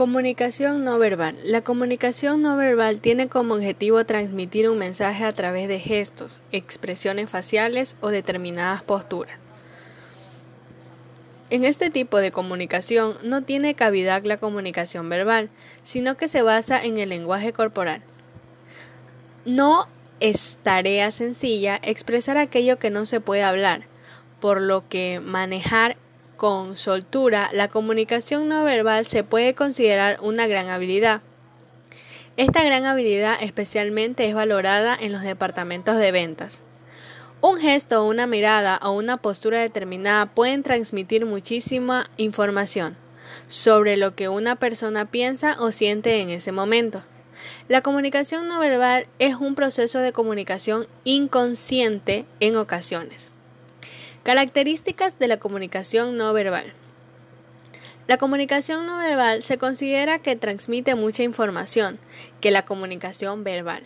Comunicación no verbal. La comunicación no verbal tiene como objetivo transmitir un mensaje a través de gestos, expresiones faciales o determinadas posturas. En este tipo de comunicación no tiene cavidad la comunicación verbal, sino que se basa en el lenguaje corporal. No es tarea sencilla expresar aquello que no se puede hablar, por lo que manejar con soltura la comunicación no verbal se puede considerar una gran habilidad. Esta gran habilidad especialmente es valorada en los departamentos de ventas. Un gesto, una mirada o una postura determinada pueden transmitir muchísima información sobre lo que una persona piensa o siente en ese momento. La comunicación no verbal es un proceso de comunicación inconsciente en ocasiones. Características de la comunicación no verbal. La comunicación no verbal se considera que transmite mucha información que la comunicación verbal.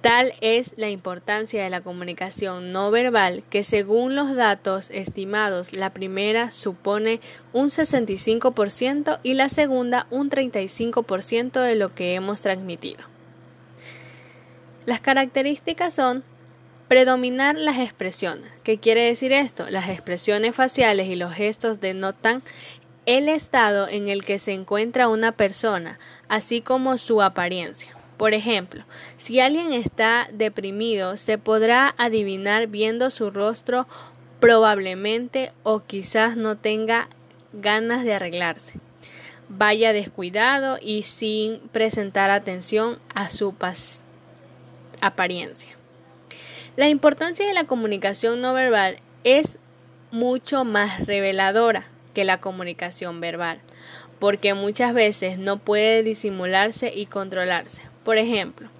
Tal es la importancia de la comunicación no verbal que según los datos estimados la primera supone un 65% y la segunda un 35% de lo que hemos transmitido. Las características son predominar las expresiones. ¿Qué quiere decir esto? Las expresiones faciales y los gestos denotan el estado en el que se encuentra una persona, así como su apariencia. Por ejemplo, si alguien está deprimido, se podrá adivinar viendo su rostro probablemente o quizás no tenga ganas de arreglarse. Vaya descuidado y sin presentar atención a su apariencia. La importancia de la comunicación no verbal es mucho más reveladora que la comunicación verbal, porque muchas veces no puede disimularse y controlarse. Por ejemplo,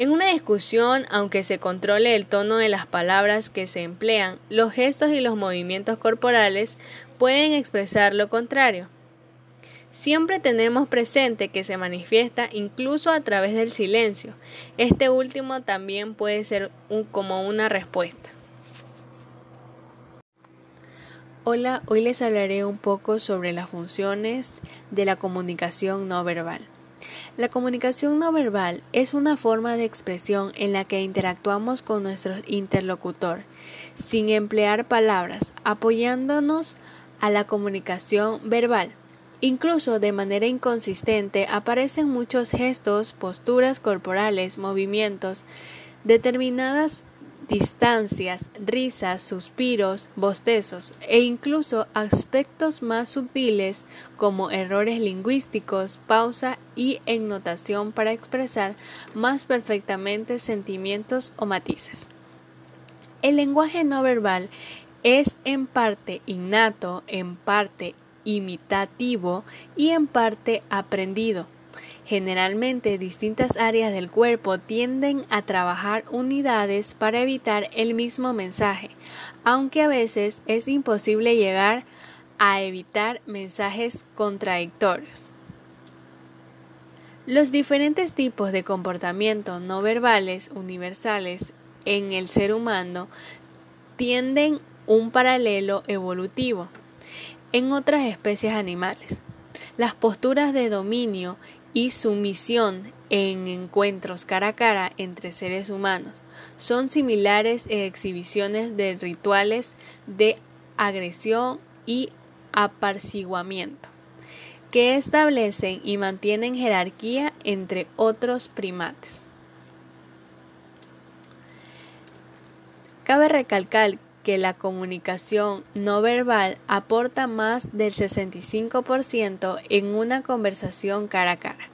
en una discusión, aunque se controle el tono de las palabras que se emplean, los gestos y los movimientos corporales pueden expresar lo contrario. Siempre tenemos presente que se manifiesta incluso a través del silencio. Este último también puede ser como una respuesta. Hola, hoy les hablaré un poco sobre las funciones de la comunicación no verbal. La comunicación no verbal es una forma de expresión en la que interactuamos con nuestro interlocutor, sin emplear palabras, apoyándonos a la comunicación verbal. Incluso de manera inconsistente aparecen muchos gestos, posturas corporales, movimientos, determinadas distancias, risas, suspiros, bostezos e incluso aspectos más sutiles como errores lingüísticos, pausa y ennotación para expresar más perfectamente sentimientos o matices. El lenguaje no verbal es en parte innato, en parte imitativo y en parte aprendido. Generalmente distintas áreas del cuerpo tienden a trabajar unidades para evitar el mismo mensaje, aunque a veces es imposible llegar a evitar mensajes contradictorios. Los diferentes tipos de comportamiento no verbales universales en el ser humano tienden un paralelo evolutivo en otras especies animales. Las posturas de dominio y sumisión en encuentros cara a cara entre seres humanos son similares en exhibiciones de rituales de agresión y aparciguamiento que establecen y mantienen jerarquía entre otros primates. Cabe recalcar que la comunicación no verbal aporta más del 65% en una conversación cara a cara.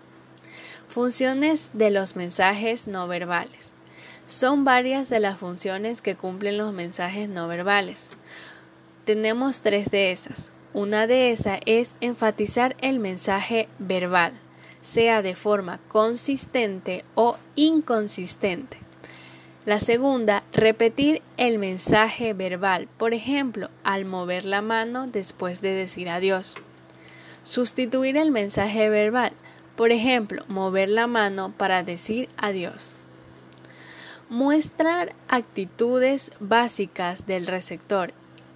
Funciones de los mensajes no verbales. Son varias de las funciones que cumplen los mensajes no verbales. Tenemos tres de esas. Una de esas es enfatizar el mensaje verbal, sea de forma consistente o inconsistente. La segunda, repetir el mensaje verbal, por ejemplo, al mover la mano después de decir adiós. Sustituir el mensaje verbal, por ejemplo, mover la mano para decir adiós. Muestrar actitudes básicas del receptor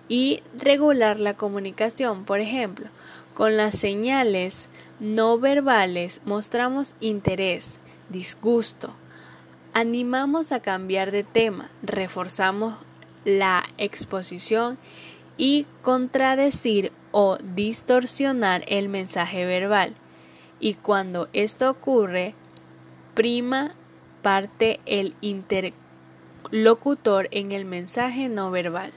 y regular la comunicación, por ejemplo, Con las señales no verbales mostramos interés, disgusto, animamos a cambiar de tema, reforzamos la exposición y contradecir o distorsionar el mensaje verbal. Y cuando esto ocurre, prima parte el interlocutor en el mensaje no verbal.